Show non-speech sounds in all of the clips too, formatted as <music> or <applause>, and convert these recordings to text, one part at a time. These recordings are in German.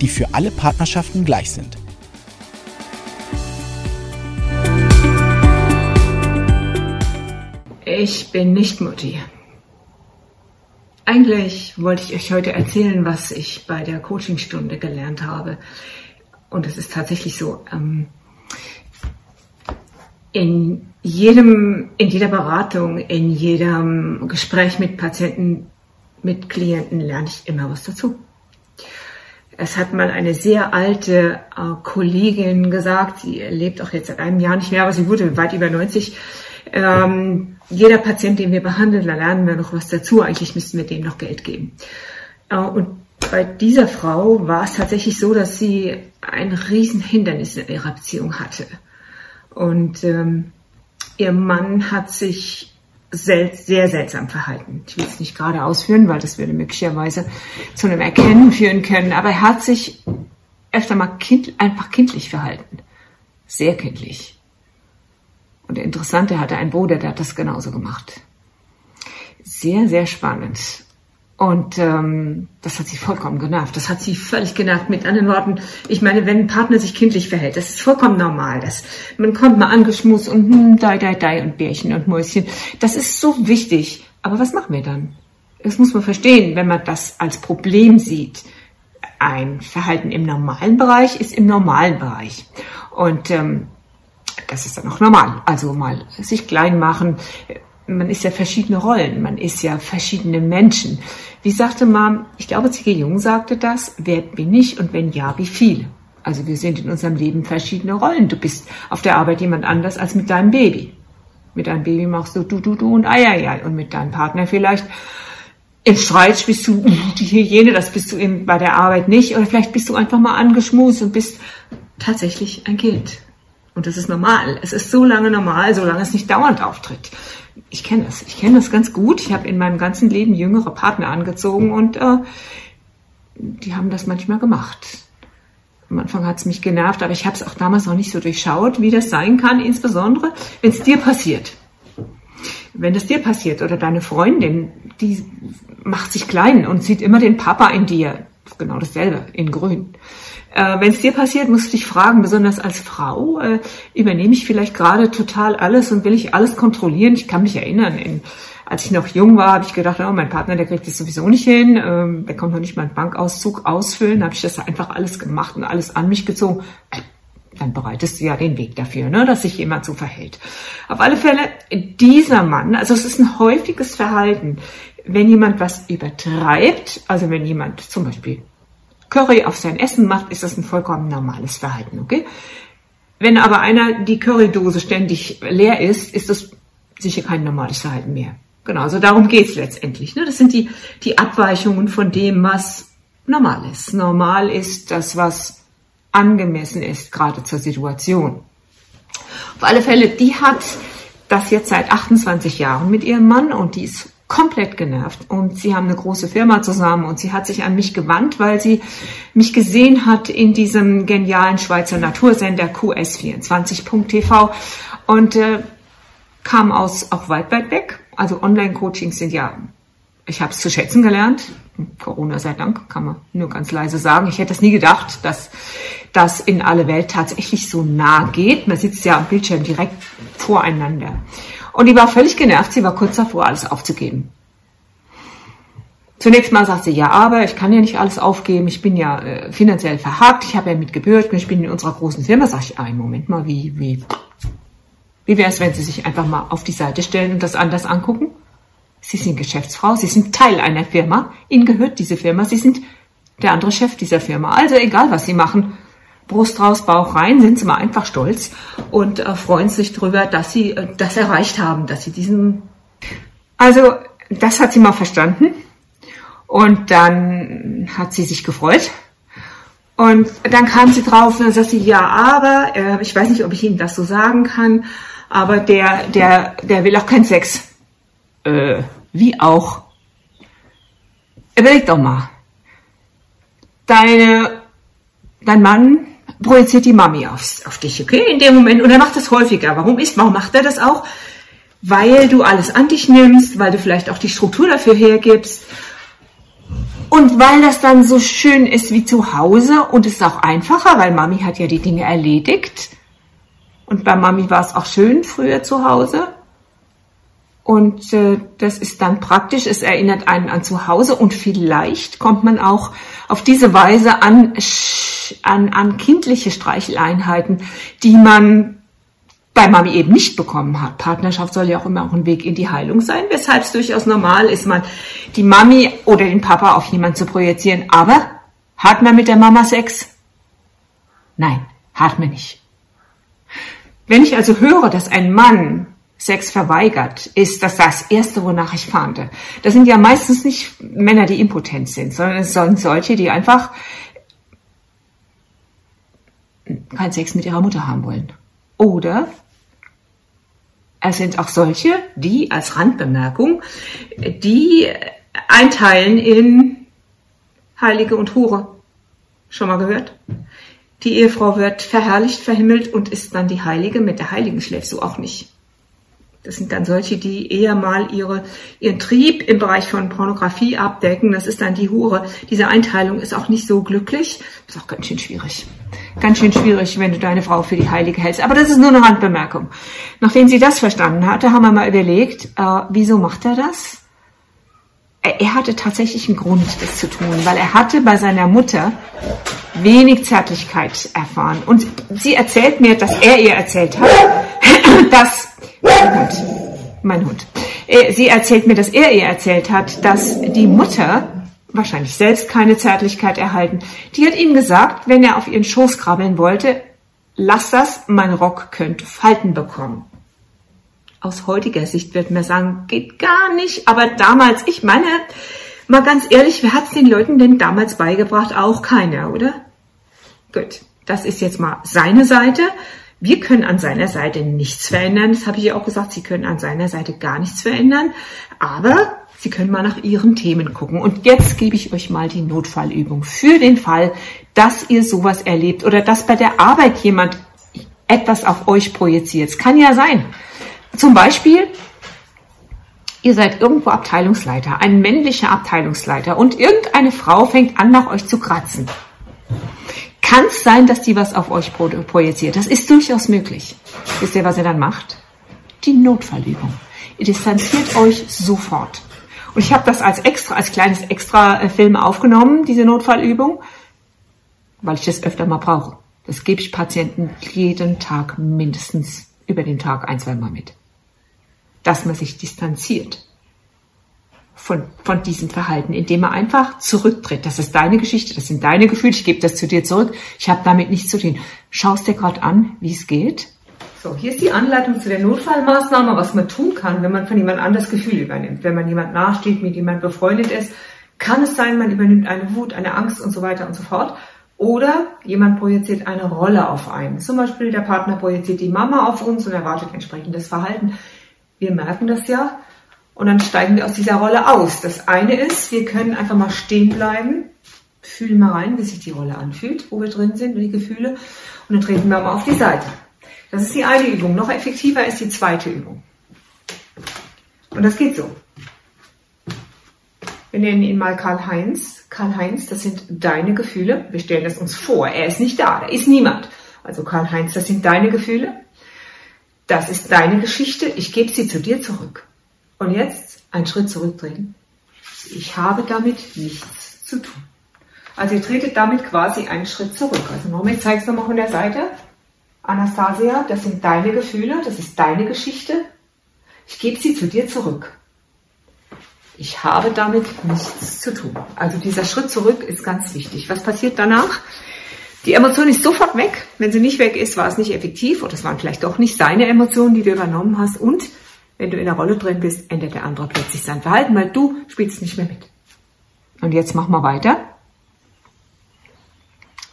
die für alle Partnerschaften gleich sind. Ich bin nicht Mutti. Eigentlich wollte ich euch heute erzählen, was ich bei der Coachingstunde gelernt habe. Und es ist tatsächlich so. Ähm, in jedem, in jeder Beratung, in jedem Gespräch mit Patienten, mit Klienten lerne ich immer was dazu. Es hat mal eine sehr alte äh, Kollegin gesagt, sie lebt auch jetzt seit einem Jahr nicht mehr, aber sie wurde weit über 90. Ähm, jeder Patient, den wir behandeln, da lernen wir noch was dazu. Eigentlich müssten wir dem noch Geld geben. Äh, und bei dieser Frau war es tatsächlich so, dass sie ein Riesenhindernis in ihrer Beziehung hatte. Und ähm, ihr Mann hat sich sel sehr seltsam verhalten. Ich will es nicht gerade ausführen, weil das würde möglicherweise zu einem Erkennen führen können. Aber er hat sich öfter mal kind, einfach kindlich verhalten. Sehr kindlich. Und der Interessante hatte einen Bruder, der hat das genauso gemacht. Sehr, sehr spannend. Und ähm, das hat sie vollkommen genervt. Das hat sie völlig genervt. Mit anderen Worten, ich meine, wenn ein Partner sich kindlich verhält, das ist vollkommen normal. Das, man kommt mal angeschmust und hm, dai, dai, dai und Bärchen und Mäuschen. Das ist so wichtig. Aber was machen wir dann? Das muss man verstehen, wenn man das als Problem sieht. Ein Verhalten im normalen Bereich ist im normalen Bereich. Und ähm, das ist dann auch normal. Also mal sich klein machen, man ist ja verschiedene Rollen, man ist ja verschiedene Menschen. Wie sagte mal, ich glaube, C.G. Jung sagte das, wer bin ich und wenn ja, wie viel? Also wir sind in unserem Leben verschiedene Rollen. Du bist auf der Arbeit jemand anders als mit deinem Baby. Mit deinem Baby machst du du, du, du und ei, ei, ei. Und mit deinem Partner vielleicht im Streit bist du die Hygiene, das bist du eben bei der Arbeit nicht. Oder vielleicht bist du einfach mal angeschmust und bist tatsächlich ein Kind. Und das ist normal. Es ist so lange normal, solange es nicht dauernd auftritt ich kenne das. Ich kenne das ganz gut. Ich habe in meinem ganzen Leben jüngere Partner angezogen und äh, die haben das manchmal gemacht. Am Anfang hat es mich genervt, aber ich habe es auch damals noch nicht so durchschaut, wie das sein kann, insbesondere wenn es dir passiert. Wenn es dir passiert oder deine Freundin, die macht sich klein und sieht immer den Papa in dir. Genau dasselbe, in grün. Äh, Wenn es dir passiert, musst du dich fragen, besonders als Frau, äh, übernehme ich vielleicht gerade total alles und will ich alles kontrollieren? Ich kann mich erinnern, in, als ich noch jung war, habe ich gedacht, oh, mein Partner, der kriegt das sowieso nicht hin, ähm, der kommt noch nicht mal einen Bankauszug ausfüllen, habe ich das einfach alles gemacht und alles an mich gezogen. Dann bereitest du ja den Weg dafür, ne, dass sich jemand so verhält. Auf alle Fälle, dieser Mann, also es ist ein häufiges Verhalten, wenn jemand was übertreibt, also wenn jemand zum Beispiel Curry auf sein Essen macht, ist das ein vollkommen normales Verhalten, okay? Wenn aber einer die Currydose ständig leer ist, ist das sicher kein normales Verhalten mehr. Genau, also darum geht's letztendlich. Ne? Das sind die, die Abweichungen von dem, was normal ist. Normal ist das, was angemessen ist, gerade zur Situation. Auf alle Fälle, die hat das jetzt seit 28 Jahren mit ihrem Mann und die ist komplett genervt und sie haben eine große Firma zusammen und sie hat sich an mich gewandt, weil sie mich gesehen hat in diesem genialen Schweizer Natursender QS24.tv und äh, kam aus auch weit, weit weg. Also Online-Coachings sind ja, ich habe es zu schätzen gelernt. Corona sei Dank, kann man nur ganz leise sagen. Ich hätte es nie gedacht, dass das in alle Welt tatsächlich so nah geht. Man sitzt ja am Bildschirm direkt voreinander. Und die war völlig genervt, sie war kurz davor, alles aufzugeben. Zunächst mal sagt sie, ja, aber ich kann ja nicht alles aufgeben, ich bin ja äh, finanziell verhakt, ich habe ja mitgebürgt, ich bin in unserer großen Firma. Sag ich, einen Moment mal, wie, wie, wie wäre es, wenn Sie sich einfach mal auf die Seite stellen und das anders angucken? Sie sind Geschäftsfrau, Sie sind Teil einer Firma, Ihnen gehört diese Firma, Sie sind der andere Chef dieser Firma. Also egal, was Sie machen, Brust raus, Bauch rein, sind sie mal einfach stolz und äh, freuen sich darüber, dass sie äh, das erreicht haben, dass sie diesen. Also, das hat sie mal verstanden. Und dann hat sie sich gefreut. Und dann kam sie drauf und dann sagt sie, ja, aber, äh, ich weiß nicht, ob ich Ihnen das so sagen kann, aber der, der, der will auch keinen Sex. Äh, wie auch? Überleg doch mal. Deine, dein Mann projiziert die Mami auf, auf dich, okay? In dem Moment. Und er macht das häufiger. Warum ist, warum macht er das auch? Weil du alles an dich nimmst, weil du vielleicht auch die Struktur dafür hergibst. Und weil das dann so schön ist wie zu Hause und es ist auch einfacher, weil Mami hat ja die Dinge erledigt. Und bei Mami war es auch schön früher zu Hause. Und äh, das ist dann praktisch, es erinnert einen an zu Hause und vielleicht kommt man auch auf diese Weise an, an, an kindliche Streicheleinheiten, die man bei Mami eben nicht bekommen hat. Partnerschaft soll ja auch immer auch ein Weg in die Heilung sein, weshalb es durchaus normal ist, mal die Mami oder den Papa auf jemanden zu projizieren. Aber hat man mit der Mama Sex? Nein, hat man nicht. Wenn ich also höre, dass ein Mann Sex verweigert, ist das das Erste, wonach ich fahnde. Das sind ja meistens nicht Männer, die impotent sind, sondern es sind solche, die einfach keinen Sex mit ihrer Mutter haben wollen. Oder es sind auch solche, die als Randbemerkung, die einteilen in Heilige und Hure. Schon mal gehört? Die Ehefrau wird verherrlicht, verhimmelt und ist dann die Heilige. Mit der Heiligen schläfst du auch nicht. Das sind dann solche, die eher mal ihre, ihren Trieb im Bereich von Pornografie abdecken. Das ist dann die Hure. Diese Einteilung ist auch nicht so glücklich. Ist auch ganz schön schwierig. Ganz schön schwierig, wenn du deine Frau für die Heilige hältst. Aber das ist nur eine Randbemerkung. Nachdem sie das verstanden hatte, haben wir mal überlegt, äh, wieso macht er das? Er hatte tatsächlich einen Grund, das zu tun, weil er hatte bei seiner Mutter wenig Zärtlichkeit erfahren. Und sie erzählt mir, dass er ihr erzählt hat, <clears throat> dass mein Hund, mein Hund. Äh, sie erzählt mir, dass er ihr erzählt hat, dass die Mutter wahrscheinlich selbst keine Zärtlichkeit erhalten. Die hat ihm gesagt, wenn er auf ihren Schoß krabbeln wollte, lass das, mein Rock könnte Falten bekommen. Aus heutiger Sicht wird man sagen, geht gar nicht. Aber damals, ich meine, mal ganz ehrlich, wer hat es den Leuten denn damals beigebracht? Auch keiner, oder? Gut, das ist jetzt mal seine Seite. Wir können an seiner Seite nichts verändern. Das habe ich ja auch gesagt. Sie können an seiner Seite gar nichts verändern. Aber Sie können mal nach Ihren Themen gucken. Und jetzt gebe ich euch mal die Notfallübung für den Fall, dass ihr sowas erlebt oder dass bei der Arbeit jemand etwas auf euch projiziert. Es kann ja sein. Zum Beispiel, ihr seid irgendwo Abteilungsleiter, ein männlicher Abteilungsleiter und irgendeine Frau fängt an, nach euch zu kratzen kann es sein, dass die was auf euch projiziert. Das ist durchaus möglich. Wisst ihr, was ihr dann macht? Die Notfallübung. Ihr distanziert euch sofort. Und ich habe das als extra, als kleines extra äh, Film aufgenommen, diese Notfallübung, weil ich das öfter mal brauche. Das gebe ich Patienten jeden Tag mindestens über den Tag ein, zwei Mal mit. Dass man sich distanziert von, von diesem Verhalten, indem er einfach zurücktritt. Das ist deine Geschichte, das sind deine Gefühle, ich gebe das zu dir zurück. Ich habe damit nichts zu tun. Schaust dir gerade an, wie es geht. So, hier ist die Anleitung zu der Notfallmaßnahme, was man tun kann, wenn man von jemand anders Gefühl übernimmt. Wenn man jemand nachsteht, mit jemand befreundet ist, kann es sein, man übernimmt eine Wut, eine Angst und so weiter und so fort. Oder jemand projiziert eine Rolle auf einen. Zum Beispiel der Partner projiziert die Mama auf uns und erwartet entsprechendes Verhalten. Wir merken das ja, und dann steigen wir aus dieser Rolle aus. Das eine ist, wir können einfach mal stehen bleiben, fühlen mal rein, wie sich die Rolle anfühlt, wo wir drin sind, die Gefühle. Und dann treten wir mal auf die Seite. Das ist die eine Übung. Noch effektiver ist die zweite Übung. Und das geht so. Wir nennen ihn mal Karl-Heinz. Karl-Heinz, das sind deine Gefühle. Wir stellen das uns vor. Er ist nicht da, da ist niemand. Also Karl-Heinz, das sind deine Gefühle. Das ist deine Geschichte. Ich gebe sie zu dir zurück. Und jetzt einen Schritt zurückdrehen. Ich habe damit nichts zu tun. Also ihr tretet damit quasi einen Schritt zurück. Also nochmal, ich zeige es nochmal von der Seite. Anastasia, das sind deine Gefühle, das ist deine Geschichte. Ich gebe sie zu dir zurück. Ich habe damit nichts zu tun. Also dieser Schritt zurück ist ganz wichtig. Was passiert danach? Die Emotion ist sofort weg. Wenn sie nicht weg ist, war es nicht effektiv oder es waren vielleicht doch nicht seine Emotionen, die du übernommen hast und wenn du in der Rolle drin bist, ändert der andere plötzlich sein Verhalten, weil du spielst nicht mehr mit. Und jetzt machen wir weiter.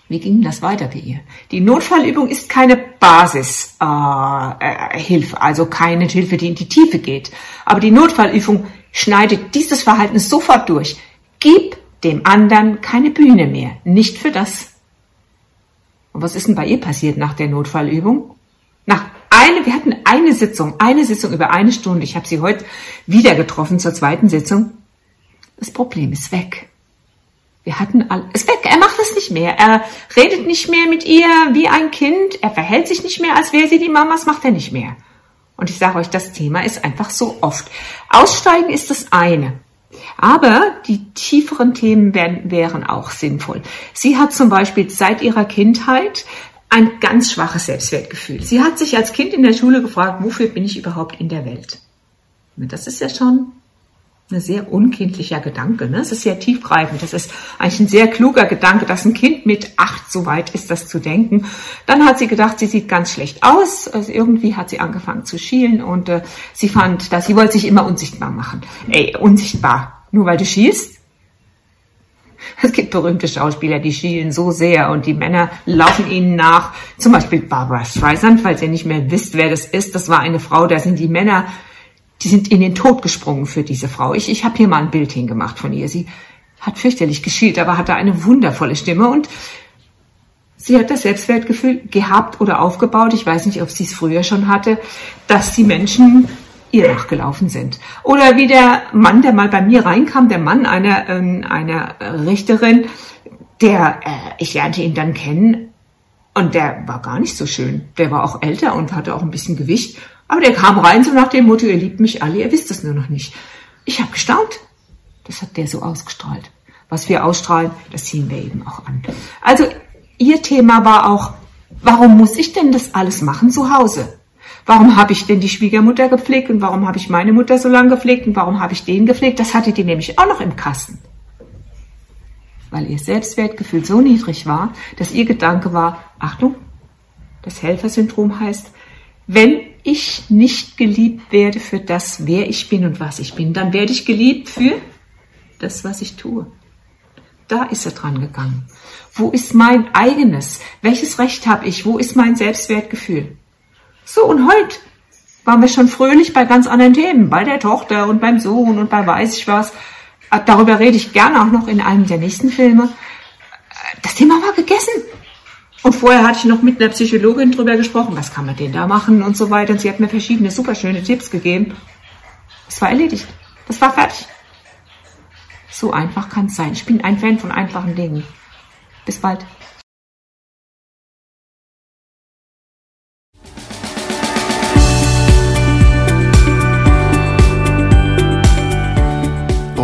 Wie ging das weiter bei ihr? Die Notfallübung ist keine Basishilfe, äh, Hilfe, also keine Hilfe, die in die Tiefe geht. Aber die Notfallübung schneidet dieses Verhalten sofort durch. Gib dem anderen keine Bühne mehr, nicht für das. Und was ist denn bei ihr passiert nach der Notfallübung? Nach eine, wir hatten eine Sitzung, eine Sitzung über eine Stunde. Ich habe sie heute wieder getroffen zur zweiten Sitzung. Das Problem ist weg. Wir hatten alles weg. Er macht es nicht mehr. Er redet nicht mehr mit ihr wie ein Kind. Er verhält sich nicht mehr, als wäre sie die Mama. Das macht er nicht mehr. Und ich sage euch, das Thema ist einfach so oft. Aussteigen ist das eine. Aber die tieferen Themen wären, wären auch sinnvoll. Sie hat zum Beispiel seit ihrer Kindheit ein ganz schwaches Selbstwertgefühl. Sie hat sich als Kind in der Schule gefragt, wofür bin ich überhaupt in der Welt? Das ist ja schon ein sehr unkindlicher Gedanke. Ne? Es ist sehr tiefgreifend. Das ist eigentlich ein sehr kluger Gedanke, dass ein Kind mit acht so weit ist, das zu denken. Dann hat sie gedacht, sie sieht ganz schlecht aus. Also irgendwie hat sie angefangen zu schielen und äh, sie fand, dass sie wollte sich immer unsichtbar machen. Ey, unsichtbar. Nur weil du schielst? Es gibt berühmte Schauspieler, die schielen so sehr und die Männer laufen ihnen nach. Zum Beispiel Barbara Streisand, falls ihr nicht mehr wisst, wer das ist. Das war eine Frau, da sind die Männer die sind in den Tod gesprungen für diese Frau. Ich, ich habe hier mal ein Bild hingemacht von ihr. Sie hat fürchterlich geschielt, aber hatte eine wundervolle Stimme und sie hat das Selbstwertgefühl gehabt oder aufgebaut, ich weiß nicht, ob sie es früher schon hatte, dass die Menschen ihr nachgelaufen sind. Oder wie der Mann, der mal bei mir reinkam, der Mann einer, äh, einer Richterin, der, äh, ich lernte ihn dann kennen und der war gar nicht so schön. Der war auch älter und hatte auch ein bisschen Gewicht aber der kam rein so nach dem Motto, ihr liebt mich alle, ihr wisst es nur noch nicht. Ich habe gestaunt. Das hat der so ausgestrahlt. Was wir ausstrahlen, das ziehen wir eben auch an. Also ihr Thema war auch, warum muss ich denn das alles machen zu Hause? Warum habe ich denn die Schwiegermutter gepflegt und warum habe ich meine Mutter so lange gepflegt und warum habe ich den gepflegt? Das hatte die nämlich auch noch im Kasten. Weil ihr Selbstwertgefühl so niedrig war, dass ihr Gedanke war, Achtung, das Helfersyndrom heißt, wenn ich nicht geliebt werde für das, wer ich bin und was ich bin, dann werde ich geliebt für das, was ich tue. Da ist er dran gegangen. Wo ist mein eigenes? Welches Recht habe ich? Wo ist mein Selbstwertgefühl? So, und heute waren wir schon fröhlich bei ganz anderen Themen, bei der Tochter und beim Sohn und bei weiß ich was. Darüber rede ich gerne auch noch in einem der nächsten Filme. Das Thema war gegessen. Und vorher hatte ich noch mit einer Psychologin drüber gesprochen, was kann man denn da machen und so weiter. Und sie hat mir verschiedene super schöne Tipps gegeben. Das war erledigt. Das war fertig. So einfach kann es sein. Ich bin ein Fan von einfachen Dingen. Bis bald.